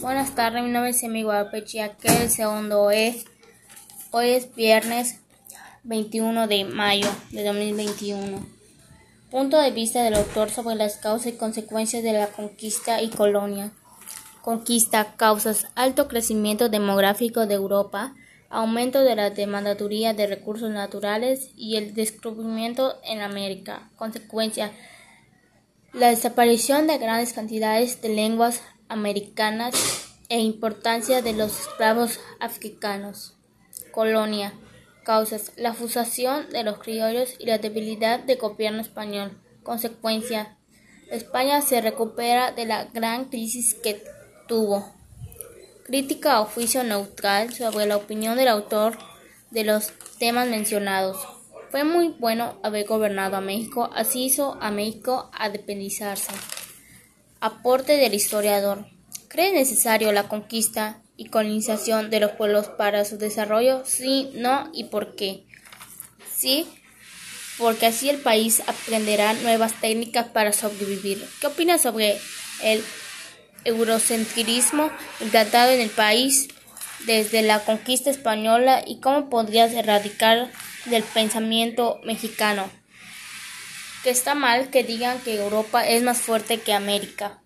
Buenas tardes, mi nombre es Emi que el segundo es. Hoy es viernes 21 de mayo de 2021. Punto de vista del autor sobre las causas y consecuencias de la conquista y colonia. Conquista, causas, alto crecimiento demográfico de Europa, aumento de la demandaduría de recursos naturales y el descubrimiento en América. Consecuencia, la desaparición de grandes cantidades de lenguas americanas e importancia de los esclavos africanos. Colonia. Causas. La fusación de los criollos y la debilidad del gobierno español. Consecuencia. España se recupera de la gran crisis que tuvo. Crítica o juicio neutral sobre la opinión del autor de los temas mencionados. Fue muy bueno haber gobernado a México, así hizo a México a dependizarse. Aporte del historiador. ¿Cree necesario la conquista y colonización de los pueblos para su desarrollo? Sí, no y por qué. Sí, porque así el país aprenderá nuevas técnicas para sobrevivir. ¿Qué opina sobre el eurocentrismo implantado en el país desde la conquista española y cómo podría erradicar del pensamiento mexicano? Que está mal que digan que Europa es más fuerte que América.